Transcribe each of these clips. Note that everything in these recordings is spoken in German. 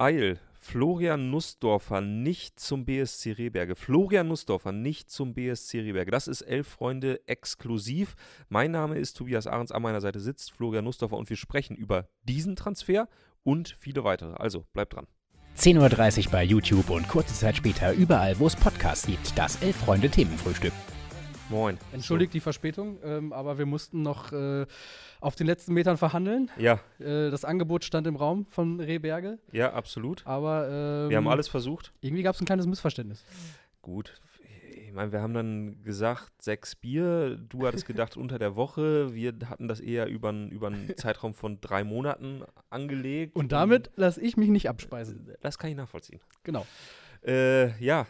Eil. Florian Nussdorfer nicht zum BSC Rehberge. Florian Nussdorfer nicht zum BSC Rehberge. Das ist Elf Freunde exklusiv. Mein Name ist Tobias Ahrens. An meiner Seite sitzt Florian Nussdorfer und wir sprechen über diesen Transfer und viele weitere. Also bleibt dran. 10.30 Uhr bei YouTube und kurze Zeit später überall, wo es Podcasts gibt. Das Elf Freunde Themenfrühstück. Moin. Entschuldigt die Verspätung, ähm, aber wir mussten noch äh, auf den letzten Metern verhandeln. Ja. Äh, das Angebot stand im Raum von Rehberge, Ja, absolut. aber ähm, Wir haben alles versucht. irgendwie gab es ein kleines Missverständnis. Gut. Ich meine, wir haben dann gesagt, sechs Bier. Du hattest gedacht, unter der Woche. Wir hatten das eher über einen über einen Zeitraum von drei Monaten angelegt. Und damit lasse ich mich nicht abspeisen. Das kann ich nachvollziehen. Genau, Äh, ja,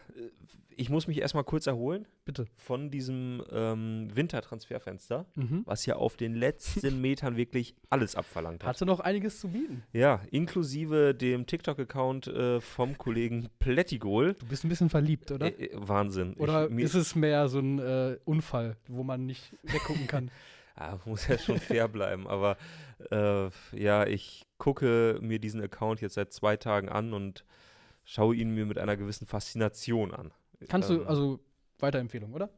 ich muss mich erstmal kurz erholen bitte. von diesem ähm, Wintertransferfenster, Mhm. was ja auf den letzten Metern wirklich alles abverlangt hat. Hatte noch einiges zu bieten. Ja, inklusive dem TikTok-Account äh, vom Kollegen Plättigol. Du bist ein bisschen verliebt, oder? Äh, äh, Wahnsinn. oder ich, ist es mehr so ein äh, Unfall, wo man nicht weggucken kann? Ah, muss ja schon fair bleiben, aber äh, ja, ich gucke mir diesen Account jetzt seit zwei Tagen an und schaue ihn mir mit einer gewissen Faszination an. Kannst du, Ähm, also Weiterempfehlung, oder?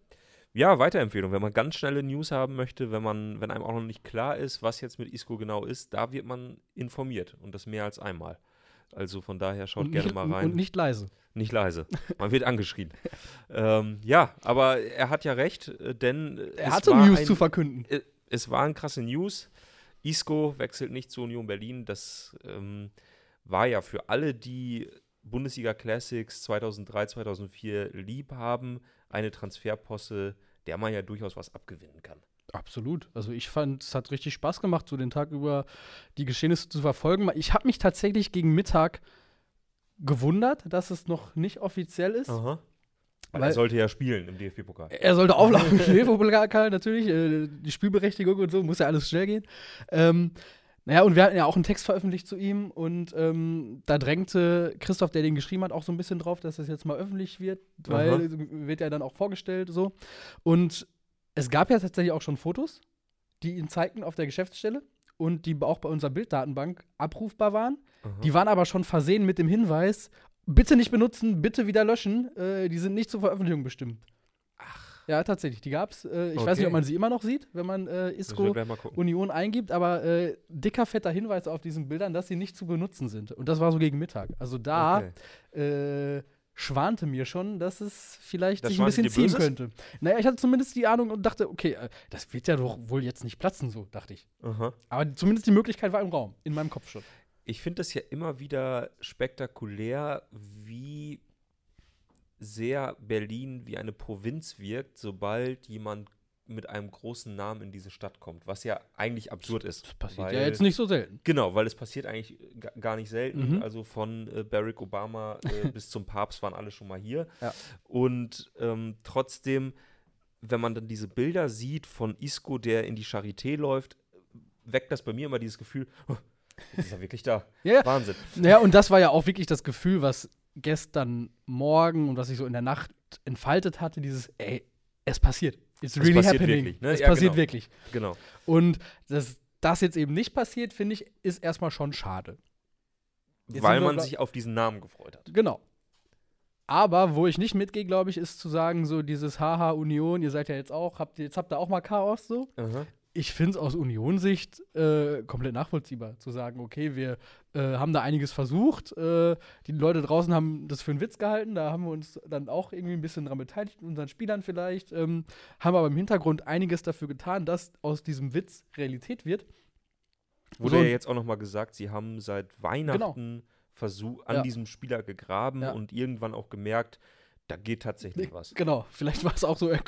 Ja, Weiterempfehlung. Wenn man ganz schnelle News haben möchte, wenn man, wenn einem auch noch nicht klar ist, was jetzt mit Isco genau ist, da wird man informiert und das mehr als einmal. Also von daher schaut und, gerne nicht, mal rein. und nicht leise. Nicht leise. Man wird angeschrien. ähm, ja, aber er hat ja recht, äh, denn äh, Er es hatte News ein, zu verkünden. äh, es waren krasse News. Isco wechselt nicht zur Union Berlin. Das ähm, war ja für alle, die Bundesliga Classics 2003, 2004 lieb haben, eine Transferposse, der man ja durchaus was abgewinnen kann. Absolut. Also ich fand, es hat richtig Spaß gemacht, so den Tag über die Geschehnisse zu verfolgen. Ich habe mich tatsächlich gegen Mittag gewundert, dass es noch nicht offiziell ist. Aha. Weil Weil- er sollte ja spielen im DFB-Pokal. Er sollte auflaufen, Schneefobelkal natürlich, äh, die Spielberechtigung und so, muss ja alles schnell gehen. Ähm, naja, und wir hatten ja auch einen Text veröffentlicht zu ihm und ähm, da drängte Christoph, der den geschrieben hat, auch so ein bisschen drauf, dass das jetzt mal öffentlich wird, weil Aha. wird ja dann auch vorgestellt so. Und es gab ja tatsächlich auch schon Fotos, die ihn zeigten auf der Geschäftsstelle und die auch bei unserer Bilddatenbank abrufbar waren. Aha. Die waren aber schon versehen mit dem Hinweis, bitte nicht benutzen, bitte wieder löschen, äh, die sind nicht zur Veröffentlichung bestimmt. Ja, tatsächlich, die gab's. Äh, ich weiß Okay. nicht, ob man sie immer noch sieht, wenn man äh, Isco. Union eingibt, aber äh, dicker, fetter Hinweis auf diesen Bildern, dass sie nicht zu benutzen sind. Und das war so gegen Mittag. Also da Okay. äh, schwante mir schon, dass es vielleicht Das sich ein bisschen ziehen Böses? könnte. Naja, ich hatte zumindest die Ahnung und dachte, okay, äh, das wird ja doch wohl jetzt nicht platzen, so dachte ich. Aha. Aber zumindest die Möglichkeit war im Raum, in meinem Kopf schon. Ich finde das ja immer wieder spektakulär, wie sehr Berlin wie eine Provinz wirkt, sobald jemand mit einem großen Namen in diese Stadt kommt, was ja eigentlich absurd ist. Das passiert weil, ja jetzt nicht so selten. Genau, weil es passiert eigentlich ga- gar nicht selten. Mhm. Also von äh, Barack Obama äh, bis zum Papst waren alle schon mal hier. Ja. Und ähm, trotzdem, wenn man dann diese Bilder sieht von Isco, der in die Charité läuft, weckt das bei mir immer dieses Gefühl, oh, ist er wirklich da. Ja. Wahnsinn. Ja, und das war ja auch wirklich das Gefühl, was gestern Morgen und was sich so in der Nacht entfaltet hatte, dieses, ey, es passiert. It's really passiert happening. wirklich, ne? Es Ja, passiert genau. wirklich. Genau. Und dass das jetzt eben nicht passiert, finde ich, ist erstmal schon schade. Jetzt Weil man sich auf diesen Namen gefreut hat. Genau. Aber wo ich nicht mitgehe, glaube ich, ist zu sagen, so dieses Haha Union, ihr seid ja jetzt auch, habt, ihr- jetzt habt ihr auch mal Chaos so. Ich finde es aus Union-Sicht äh, komplett nachvollziehbar, zu sagen, okay, wir äh, haben da einiges versucht. Äh, die Leute draußen haben das für einen Witz gehalten, da haben wir uns dann auch irgendwie ein bisschen dran beteiligt, unseren Spielern vielleicht, ähm, haben aber im Hintergrund einiges dafür getan, dass aus diesem Witz Realität wird. Wurde So- ja jetzt auch nochmal gesagt, sie haben seit Weihnachten versuch, an Ja. diesem Spieler gegraben Ja. und irgendwann auch gemerkt, da geht tatsächlich was. Genau, vielleicht war es auch so, äh,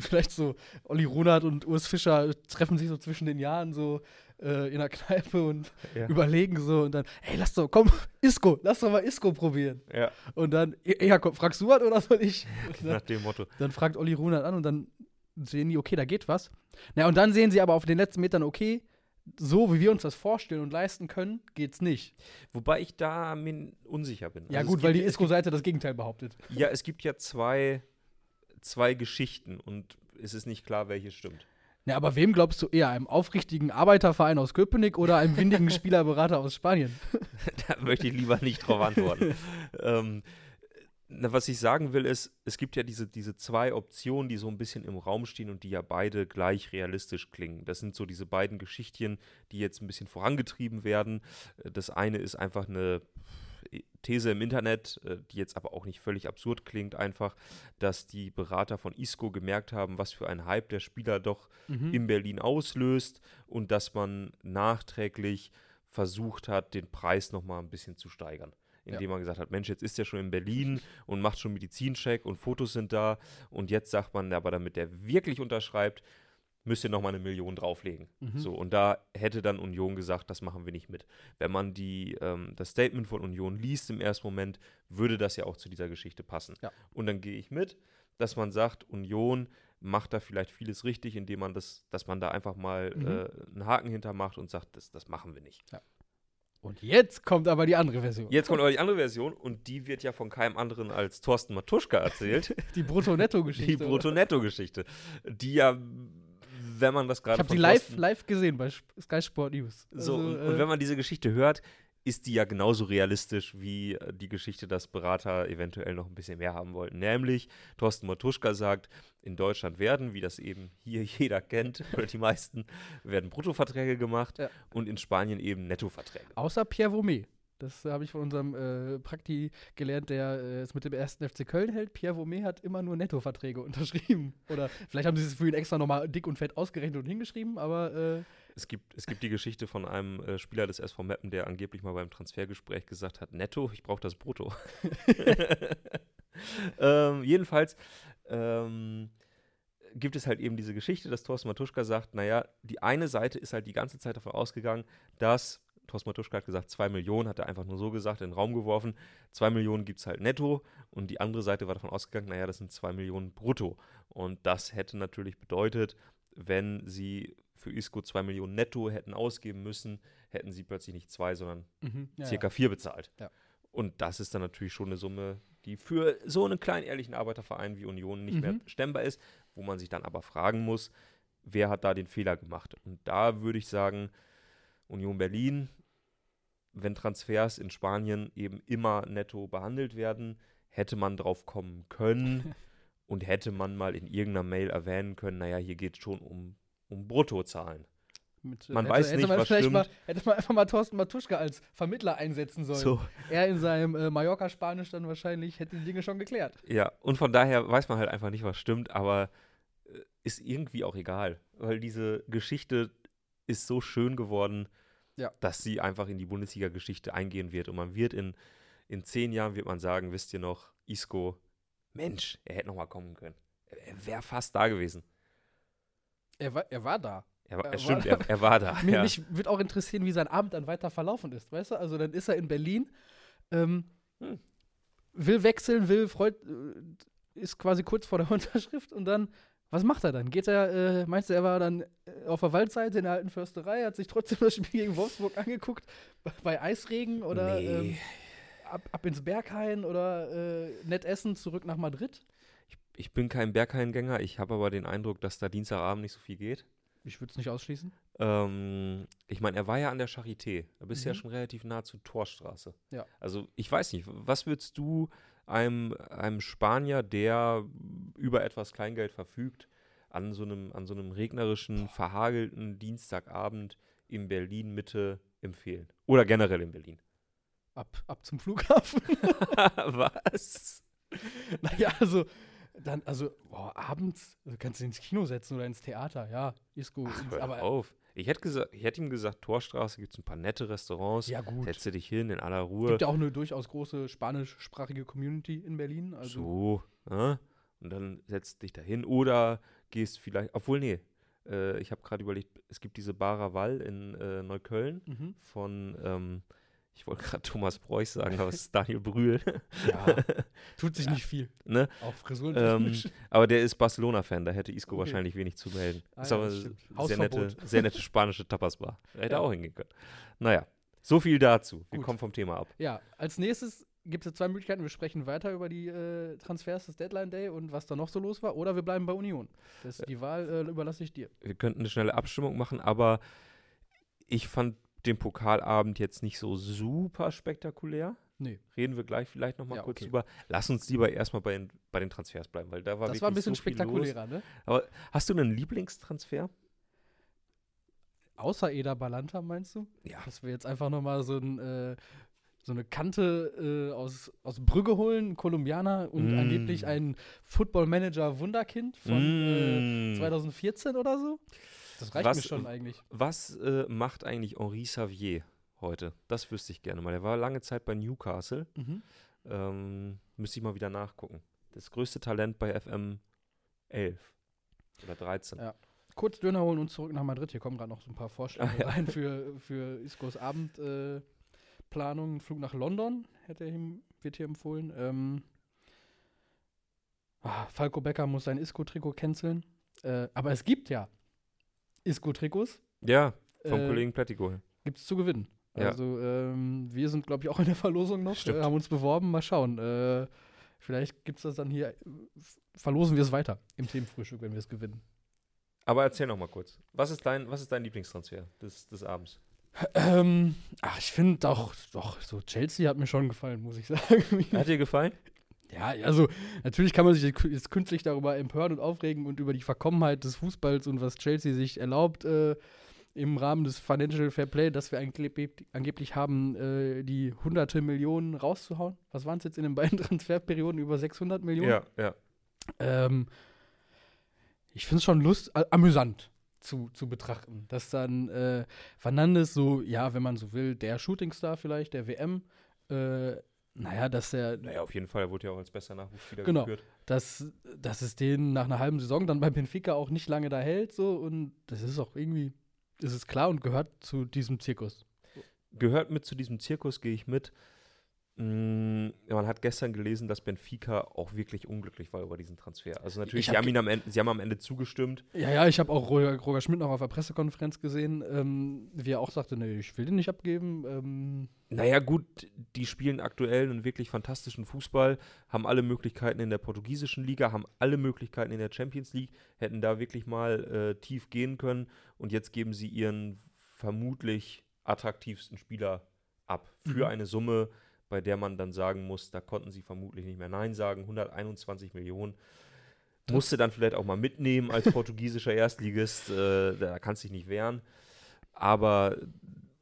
vielleicht so, Olli Runert und Urs Fischer treffen sich so zwischen den Jahren so äh, in der Kneipe und Ja. überlegen so und dann, hey, lass doch, komm, Isco, lass doch mal Isco probieren. Ja, Und dann, "Ja, ja, komm, fragst du was oder soll ich? Und nach dann, dem Motto. dann fragt Olli Runert an und dann sehen die, okay, da geht was. Na, und dann sehen sie aber auf den letzten Metern, okay, so wie wir uns das vorstellen und leisten können, geht's nicht. Wobei ich da mir unsicher bin. Ja, Also gut, weil gibt- die Isco-Seite das Gegenteil behauptet. Ja, es gibt ja zwei, zwei Geschichten und es ist nicht klar, welche stimmt. Ja, aber wem glaubst du eher? Einem aufrichtigen Arbeiterverein aus Köpenick oder einem windigen Spielerberater aus Spanien? da möchte ich lieber nicht drauf antworten. ähm, na, was ich sagen will, ist, es gibt ja diese, diese zwei Optionen, die so ein bisschen im Raum stehen und die ja beide gleich realistisch klingen. Das sind so diese beiden Geschichtchen, die jetzt ein bisschen vorangetrieben werden. Das eine ist einfach eine These im Internet, äh, die jetzt aber auch nicht völlig absurd klingt, einfach, dass die Berater von Isco gemerkt haben, was für ein Hype der Spieler doch mhm. in Berlin auslöst und dass man nachträglich versucht hat, den Preis nochmal ein bisschen zu steigern indem ja. man gesagt hat, Mensch, jetzt ist er schon in Berlin und macht schon Medizincheck und Fotos sind da und jetzt sagt man, aber damit der wirklich unterschreibt, müsst ihr nochmal eine Million drauflegen. Mhm. So, und da hätte dann Union gesagt, das machen wir nicht mit. Wenn man die, ähm, das Statement von Union liest im ersten Moment, würde das ja auch zu dieser Geschichte passen. Ja. Und dann gehe ich mit, dass man sagt, Union macht da vielleicht vieles richtig, indem man das, dass man da einfach mal mhm. äh, einen Haken hintermacht und sagt, das, das machen wir nicht. Ja. Und jetzt kommt aber die andere Version. Jetzt kommt aber die andere Version und die wird ja von keinem anderen als Thorsten Matuschka erzählt. die Brutto-Netto-Geschichte. Die Brutto-Netto-Geschichte. Die ja wenn man das gerade. Ich habe die live, live gesehen bei Sky Sport News. Also, so, und, äh, und, wenn man diese Geschichte hört, ist die ja genauso realistisch wie äh, die Geschichte, dass Berater eventuell noch ein bisschen mehr haben wollten. Nämlich, Thorsten Matuschka sagt, in Deutschland werden, wie das eben hier jeder kennt, oder die meisten, werden Bruttoverträge gemacht ja. und in Spanien eben Nettoverträge. Außer Pierre Vomé. Das habe ich von unserem äh, Prakti gelernt, der äh, es mit dem ersten FC Köln hält. Pierre Vomé hat immer nur Nettoverträge unterschrieben. Oder vielleicht haben sie es für ihn extra nochmal dick und fett ausgerechnet und hingeschrieben, aber. Äh es, gibt, es gibt die Geschichte von einem äh, Spieler des SV Meppen, der angeblich mal beim Transfergespräch gesagt hat: Netto, ich brauche das Brutto. ähm, jedenfalls. Ähm, gibt es halt eben diese Geschichte, dass Thorsten Matuschka sagt, naja, die eine Seite ist halt die ganze Zeit davon ausgegangen, dass Thorsten Matuschka hat gesagt, zwei Millionen, hat er einfach nur so gesagt, in den Raum geworfen. Zwei Millionen gibt es halt netto und die andere Seite war davon ausgegangen, naja, das sind zwei Millionen brutto. Und das hätte natürlich bedeutet, wenn sie für Isco zwei Millionen netto hätten ausgeben müssen, hätten sie plötzlich nicht zwei, sondern mhm, ja, circa ja. vier bezahlt. Ja. Und das ist dann natürlich schon eine Summe, die für so einen kleinen ehrlichen Arbeiterverein wie Union nicht mhm. mehr stemmbar ist, wo man sich dann aber fragen muss, wer hat da den Fehler gemacht? Und da würde ich sagen, Union Berlin, wenn Transfers in Spanien eben immer netto behandelt werden, hätte man drauf kommen können und hätte man mal in irgendeiner Mail erwähnen können, naja, hier geht es schon um, um Bruttozahlen. Mit, man hätte, weiß hätte nicht, man was stimmt. Mal, hätte man einfach mal Thorsten Matuschka als Vermittler einsetzen sollen. So. Er in seinem äh, Mallorca-Spanisch dann wahrscheinlich hätte die Dinge schon geklärt. Ja, und von daher weiß man halt einfach nicht, was stimmt, aber äh, ist irgendwie auch egal, weil diese Geschichte ist so schön geworden, ja. dass sie einfach in die Bundesliga-Geschichte eingehen wird. Und man wird in, in zehn Jahren, wird man sagen, wisst ihr noch, Isco, Mensch, er hätte noch mal kommen können. Er wäre fast da gewesen. Er war, er war da. Er, er stimmt, war, er, er, war da. Mich, ja. mich würde auch interessieren, wie sein Abend dann weiter verlaufen ist, weißt du? Also dann ist er in Berlin, ähm, hm. will wechseln, will, freut, äh, ist quasi kurz vor der Unterschrift und dann was macht er dann? Geht er, äh, meinst du, er war dann äh, auf der Waldseite in der alten Försterei, hat sich trotzdem das Spiel gegen Wolfsburg angeguckt, bei Eisregen oder nee. ähm, ab, ab, ins Berghain oder äh, nett essen, zurück nach Madrid? Ich, ich bin kein Berghain-Gänger, ich habe aber den Eindruck, dass da Dienstagabend nicht so viel geht. Ich würde es nicht ausschließen. Ähm, ich meine, er war ja an der Charité. Da bist mhm. ja schon relativ nah zur Torstraße. Ja. Also, ich weiß nicht, was würdest du einem, einem Spanier, der über etwas Kleingeld verfügt, an so einem, an so einem regnerischen, verhagelten Dienstagabend in Berlin Mitte empfehlen? Oder generell in Berlin? Ab, ab zum Flughafen. Was? Naja, also, dann, also, boah, abends also kannst du ins Kino setzen oder ins Theater, ja, ist gut. Ach, hör aber auf. Ich hätte, gesagt, ich hätte ihm gesagt, Torstraße gibt es ein paar nette Restaurants. Ja, gut. Setze dich hin in aller Ruhe. Es Gibt ja auch eine durchaus große spanischsprachige Community in Berlin. Also. So, ne? Und dann setzt dich da hin oder gehst vielleicht, obwohl, nee, äh, ich habe gerade überlegt, es gibt diese Baraval in äh, Neukölln mhm. von, ähm, ich wollte gerade Thomas Preuß sagen, aber es ist Daniel Brühl. Ja, tut sich ja. nicht viel. Ne? Auch ähm, Aber der ist Barcelona-Fan, da hätte Isco okay. wahrscheinlich wenig zu melden. Ah, ist aber ja, sehr nette, sehr nette spanische Tapasbar. Da hätte ja. auch hingehen können. Naja, so viel dazu. Wir Gut. kommen vom Thema ab. Ja, als nächstes gibt es zwei Möglichkeiten. Wir sprechen weiter über die äh, Transfers des Deadline Day und was da noch so los war. Oder wir bleiben bei Union. Das, die Wahl äh, überlasse ich dir. Wir könnten eine schnelle Abstimmung machen, aber ich fand den Pokalabend jetzt nicht so super spektakulär. Nee. Reden wir gleich vielleicht nochmal Ja, kurz okay. drüber. Lass uns lieber erstmal bei den, bei den Transfers bleiben, weil da war Das war ein bisschen so spektakulärer, ne? Aber hast du einen Lieblingstransfer? Außer Eda Balanta, meinst du? Ja. Dass wir jetzt einfach nochmal so, ein, äh, so eine Kante äh, aus, aus Brügge holen, Kolumbianer und Mm. angeblich ein Football-Manager Wunderkind von äh, Mm. 2014 oder so. Das reicht Was- mir schon eigentlich. Was äh, macht eigentlich Henri Xavier heute? Das wüsste ich gerne mal. Er war lange Zeit bei Newcastle. Mhm. Ähm, müsste ich mal wieder nachgucken. Das größte Talent bei FM 11 oder 13. Ja. Kurz Döner holen und zurück nach Madrid. Hier kommen gerade noch so ein paar Vorschläge Ah, ja. rein für, für Iscos Abendplanung. Äh. Flug nach London hätte ihm, wird hier empfohlen. Ähm, ah, Falco Becker muss sein Isco-Trikot canceln. Äh, aber es gibt ja Isco-Trikots. Ja, vom Äh, Kollegen Plättigo. Gibt es zu gewinnen. Ja. Also ähm, wir sind, glaube ich, auch in der Verlosung noch. Stimmt. Äh, haben uns beworben. Mal schauen. Äh, vielleicht gibt es das dann hier. Verlosen wir es weiter im Themenfrühstück, wenn wir es gewinnen. Aber erzähl noch mal kurz. Was ist dein, was ist dein Lieblingstransfer des, des Abends? Ähm, ach, ich finde doch, doch, so Chelsea hat mir schon gefallen, muss ich sagen. Hat dir gefallen? Ja, also natürlich kann man sich jetzt künstlich darüber empören und aufregen und über die Verkommenheit des Fußballs und was Chelsea sich erlaubt äh, im Rahmen des Financial Fair Play, dass wir angeblich, haben, äh, die hunderte Millionen rauszuhauen. Was waren es jetzt in den beiden Transferperioden? Über 600 Millionen? Ja, ja. Ähm, ich finde es schon lust, äh, amüsant zu, zu betrachten, dass dann äh, Fernandes so, ja, wenn man so will, der Shootingstar vielleicht, der WM, äh, naja, dass der, Naja, auf jeden Fall. Er wurde ja auch als bester Nachwuchsspieler Genau. geführt. dass, dass es den nach einer halben Saison dann bei Benfica auch nicht lange da hält, so und das ist auch irgendwie, ist es klar und gehört zu diesem Zirkus. Gehört mit zu diesem Zirkus, gehe ich mit. Mm, man hat gestern gelesen, dass Benfica auch wirklich unglücklich war über diesen Transfer. Also natürlich, hab haben, Ende, sie haben am Ende zugestimmt. Ja, ja, ich habe auch Roger, Roger Schmidt noch auf der Pressekonferenz gesehen, ähm, wie er auch sagte, nee, ich will den nicht abgeben. Ähm, Naja, gut, die spielen aktuell einen wirklich fantastischen Fußball, haben alle Möglichkeiten in der portugiesischen Liga, haben alle Möglichkeiten in der Champions League, hätten da wirklich mal äh, tief gehen können und jetzt geben sie ihren vermutlich attraktivsten Spieler ab für Mhm. eine Summe, bei der man dann sagen muss, da konnten sie vermutlich nicht mehr Nein sagen, 121 Millionen. Musste dann vielleicht auch mal mitnehmen als portugiesischer Erstligist, äh, da kannst du dich nicht wehren. Aber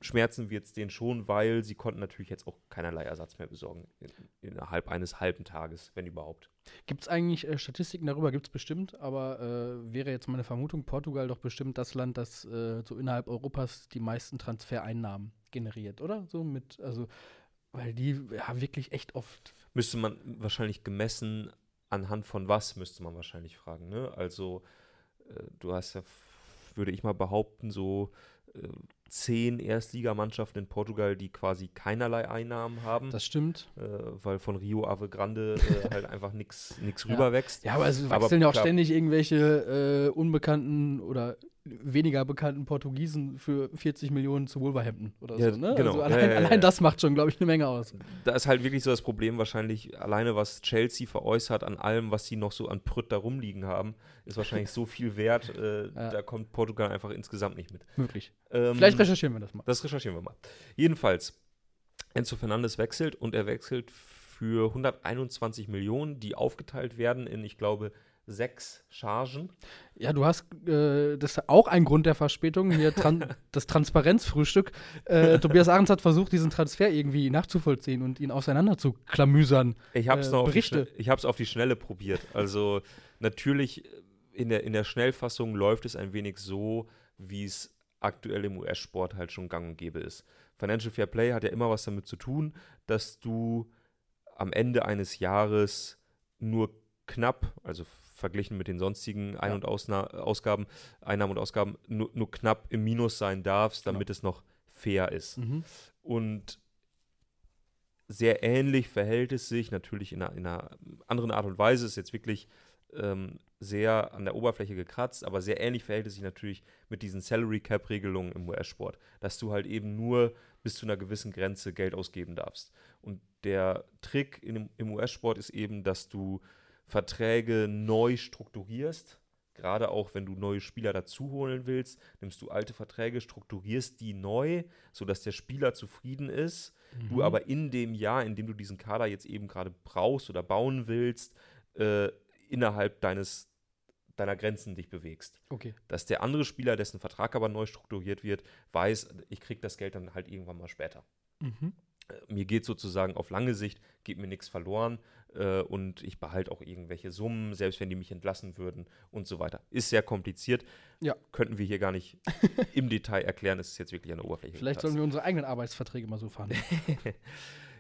schmerzen wird es denen schon, weil sie konnten natürlich jetzt auch keinerlei Ersatz mehr besorgen in, innerhalb eines halben Tages, wenn überhaupt. Gibt es eigentlich äh, Statistiken darüber? Gibt es bestimmt, aber äh, wäre jetzt meine Vermutung, Portugal doch bestimmt das Land, das äh, so innerhalb Europas die meisten Transfereinnahmen generiert, oder? So mit, also, weil die ja wirklich echt oft. Müsste man wahrscheinlich gemessen anhand von was, müsste man wahrscheinlich fragen. Ne? Also äh, du hast ja, würde ich mal behaupten, so äh, zehn Erstligamannschaften in Portugal, die quasi keinerlei Einnahmen haben, Das stimmt. äh, weil von Rio Ave Grande äh, halt einfach nichts Ja. rüberwächst. Ja, aber es wechseln ja auch ständig irgendwelche äh, unbekannten oder weniger bekannten Portugiesen für 40 Millionen zu Wolverhampton oder Ja, so. Ne? genau. Also allein, ja, ja, allein das macht schon, glaube ich, eine Menge aus. da ist halt wirklich so das Problem wahrscheinlich, alleine was Chelsea veräußert an allem, was sie noch so an Prütt da rumliegen haben, ist wahrscheinlich so viel wert, äh, da kommt Portugal einfach insgesamt nicht mit. Möglich. Ähm, Vielleicht recherchieren wir das mal. Das recherchieren wir mal. Jedenfalls, Enzo Fernandes wechselt und er wechselt für 121 Millionen, die aufgeteilt werden in, ich glaube, sechs Chargen. Ja, du hast, äh, das ist auch ein Grund der Verspätung, hier tran das Transparenzfrühstück. Äh, Tobias Ahrens hat versucht, diesen Transfer irgendwie nachzuvollziehen und ihn auseinander zu klamüsern. Ich habe es Äh, noch auf die, ich hab's auf die Schnelle probiert. Also natürlich äh, in der, in der Schnellfassung läuft es ein wenig so, wie es aktuell im US-Sport halt schon gang und gäbe ist. Financial Fair Play hat ja immer was damit zu tun, dass du am Ende eines Jahres nur knapp, also verglichen mit den sonstigen Ein- und Ausna Ausgaben, Einnahmen und Ausgaben, nur, nur knapp im Minus sein darfst, damit es noch fair ist. Mhm. Und sehr ähnlich verhält es sich, natürlich in einer, in einer anderen Art und Weise, ist jetzt wirklich ähm, sehr an der Oberfläche gekratzt, aber sehr ähnlich verhält es sich natürlich mit diesen Salary Cap Regelungen im US-Sport, dass du halt eben nur bis zu einer gewissen Grenze Geld ausgeben darfst. Und der Trick in, im US-Sport ist eben, dass du Verträge neu strukturierst, Gerade auch, wenn du neue Spieler dazu holen willst, nimmst du alte Verträge, strukturierst die neu, sodass der Spieler zufrieden ist. Mhm. Du aber in dem Jahr, in dem du diesen Kader jetzt eben gerade brauchst oder bauen willst, äh, innerhalb deines deiner Grenzen dich bewegst. Okay. Dass der andere Spieler, dessen Vertrag aber neu strukturiert wird, weiß, ich kriege das Geld dann halt irgendwann mal später. Mhm. Äh, mir geht sozusagen auf lange Sicht, geht mir nichts verloren äh, und ich behalte auch irgendwelche Summen, selbst wenn die mich entlassen würden und so weiter. Ist sehr kompliziert. Ja. Könnten wir hier gar nicht im Detail erklären. Es ist jetzt wirklich eine Oberfläche. Vielleicht sollen wir unsere eigenen Arbeitsverträge mal so fahren.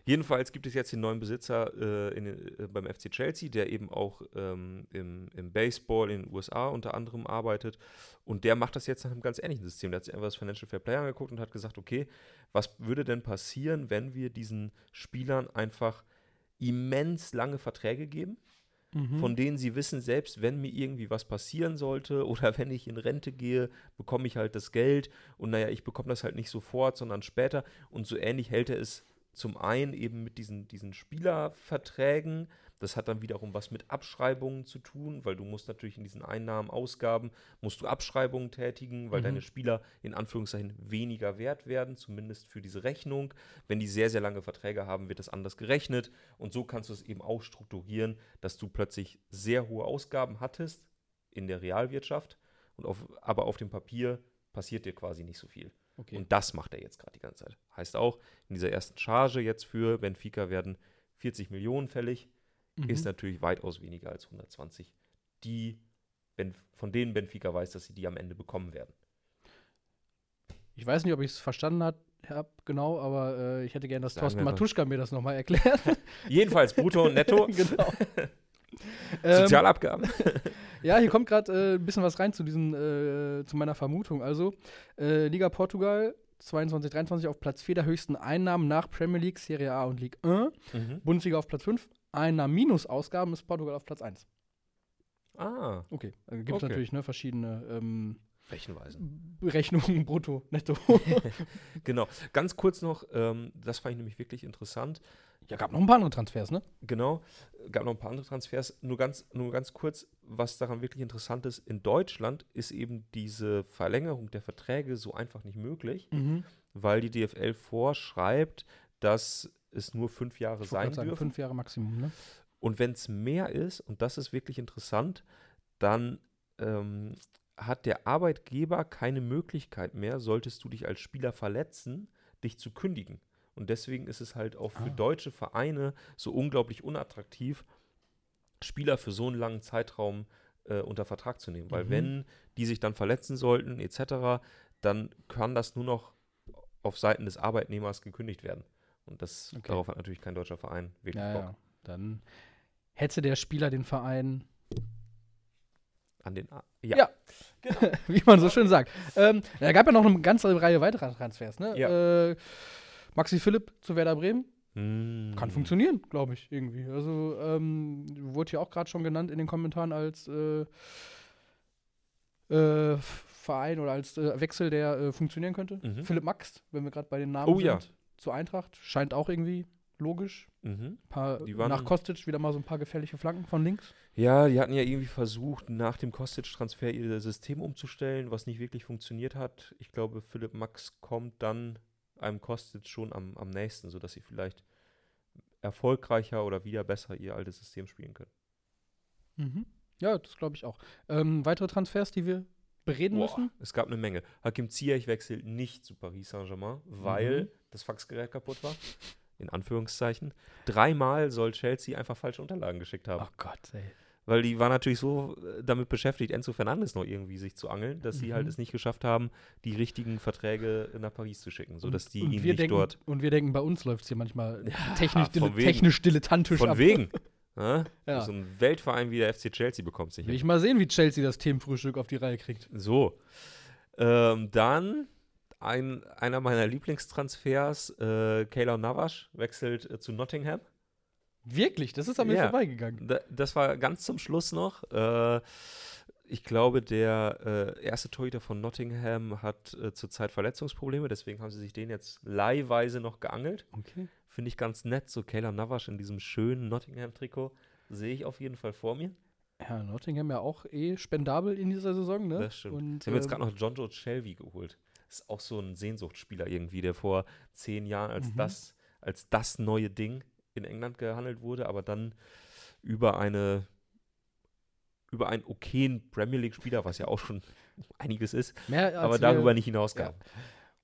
Jedenfalls gibt es jetzt den neuen Besitzer äh, in, äh, beim FC Chelsea, der eben auch ähm, im, im, Baseball in den USA unter anderem arbeitet. Und der macht das jetzt nach einem ganz ähnlichen System. Der hat sich einfach das Financial Fair Play angeguckt und hat gesagt, okay, was würde denn passieren, wenn wir diesen Spielern einfach immens lange Verträge geben? Mhm. von denen sie wissen, selbst wenn mir irgendwie was passieren sollte oder wenn ich in Rente gehe, bekomme ich halt das Geld und naja, ich bekomme das halt nicht sofort, sondern später und so ähnlich hält er es zum einen eben mit diesen, diesen Spielerverträgen. Das hat dann wiederum was mit Abschreibungen zu tun, weil du musst natürlich in diesen Einnahmen, Ausgaben, musst du Abschreibungen tätigen, weil mhm. deine Spieler in Anführungszeichen weniger wert werden, zumindest für diese Rechnung. Wenn die sehr, sehr lange Verträge haben, wird das anders gerechnet. Und so kannst du es eben auch strukturieren, dass du plötzlich sehr hohe Ausgaben hattest in der Realwirtschaft, und auf, aber auf dem Papier passiert dir quasi nicht so viel. Okay. Und das macht er jetzt gerade die ganze Zeit. Heißt auch, in dieser ersten Charge jetzt für Benfica werden 40 Millionen fällig. Mhm. Ist natürlich weitaus weniger als 120, die, von denen Benfica weiß, dass sie die am Ende bekommen werden. Ich weiß nicht, ob ich es verstanden habe, genau, aber äh, ich hätte gerne, dass Sagen Thorsten Matuschka mir das nochmal erklärt. Jedenfalls brutto und netto. genau. Sozialabgaben. Ja, hier kommt gerade äh, ein bisschen was rein zu, diesen, äh, zu meiner Vermutung. Also, äh, Liga Portugal 22, 23 auf Platz 4 der höchsten Einnahmen nach Premier League, Serie A und Ligue 1. Mhm. Bundesliga auf Platz 5. Einnahmen minus Ausgaben ist Portugal auf Platz 1. Ah. Okay. Also gibt es okay. natürlich ne, verschiedene ähm, Rechenweisen. Rechnungen brutto, netto. genau. Ganz kurz noch, ähm, das fand ich nämlich wirklich interessant. Ja, gab noch ein paar andere Transfers, ne? Genau, gab noch ein paar andere Transfers. Nur ganz, nur ganz kurz, was daran wirklich interessant ist, in Deutschland ist eben diese Verlängerung der Verträge so einfach nicht möglich, mhm. weil die DFL vorschreibt, dass es nur fünf Jahre sein sagen, dürfen. Fünf Jahre Maximum, ne? Und wenn es mehr ist, und das ist wirklich interessant, dann ähm, hat der Arbeitgeber keine Möglichkeit mehr, solltest du dich als Spieler verletzen, dich zu kündigen. Und deswegen ist es halt auch für ah. deutsche Vereine so unglaublich unattraktiv, Spieler für so einen langen Zeitraum äh, unter Vertrag zu nehmen. Weil mhm. wenn die sich dann verletzen sollten, etc., dann kann das nur noch auf Seiten des Arbeitnehmers gekündigt werden. Und das, okay. darauf hat natürlich kein deutscher Verein wirklich ja, Bock. Ja. Dann hätte der Spieler den Verein an den A ja. ja. Genau. Wie man so schön sagt. Ähm, da gab ja noch eine ganze Reihe weiterer Transfers. Ne? Ja. Äh, Maxi Philipp zu Werder Bremen. Mm. Kann funktionieren, glaube ich, irgendwie. Also, ähm, wurde ja auch gerade schon genannt in den Kommentaren als äh, äh, Verein oder als äh, Wechsel, der äh, funktionieren könnte. Mhm. Philipp Max, wenn wir gerade bei den Namen oh, sind, ja. zu Eintracht, scheint auch irgendwie logisch. Mhm. Paar, nach Kostic wieder mal so ein paar gefährliche Flanken von links. Ja, die hatten ja irgendwie versucht, nach dem Kostic-Transfer ihr System umzustellen, was nicht wirklich funktioniert hat. Ich glaube, Philipp Max kommt dann einem Kostic schon am, am nächsten, sodass sie vielleicht erfolgreicher oder wieder besser ihr altes System spielen können. Mhm. Ja, das glaube ich auch. Ähm, weitere Transfers, die wir bereden Boah, müssen? Es gab eine Menge. Hakim Ziyech wechselt nicht zu Paris Saint-Germain, weil mhm. das Faxgerät kaputt war in Anführungszeichen. Dreimal soll Chelsea einfach falsche Unterlagen geschickt haben. Oh Gott, ey. Weil die war natürlich so äh, damit beschäftigt, Enzo Fernandes noch irgendwie sich zu angeln, dass mhm. sie halt mhm. es nicht geschafft haben, die richtigen Verträge nach Paris zu schicken, sodass die und ihn nicht denken, dort. Und wir denken, bei uns läuft es hier manchmal ja, technisch, dile technisch dilettantisch von ab. wegen. Ja? Ja. So ein Weltverein wie der FC Chelsea bekommt sich. Will ich mal sehen, wie Chelsea das Themenfrühstück auf die Reihe kriegt. So. Ähm, dann ein, einer meiner Lieblingstransfers, äh, Kaylor Navas, wechselt äh, zu Nottingham. Wirklich? Das ist an mir ja, vorbeigegangen. Da, das war ganz zum Schluss noch. Äh, ich glaube, der äh, erste Torhüter von Nottingham hat äh, zurzeit Verletzungsprobleme, deswegen haben sie sich den jetzt leihweise noch geangelt. Okay. Finde ich ganz nett, so Kaylor Navas in diesem schönen Nottingham-Trikot sehe ich auf jeden Fall vor mir. Ja, Nottingham ja auch eh spendabel in dieser Saison, ne? Das stimmt. Und, Sie haben jetzt ähm, gerade noch John Joe Shelby geholt. Ist auch so ein Sehnsuchtsspieler irgendwie, der vor zehn Jahren als, Mhm. das, als das neue Ding in England gehandelt wurde, aber dann über eine über einen okayen Premier League-Spieler, was ja auch schon einiges ist, aber wir- darüber nicht hinauskam.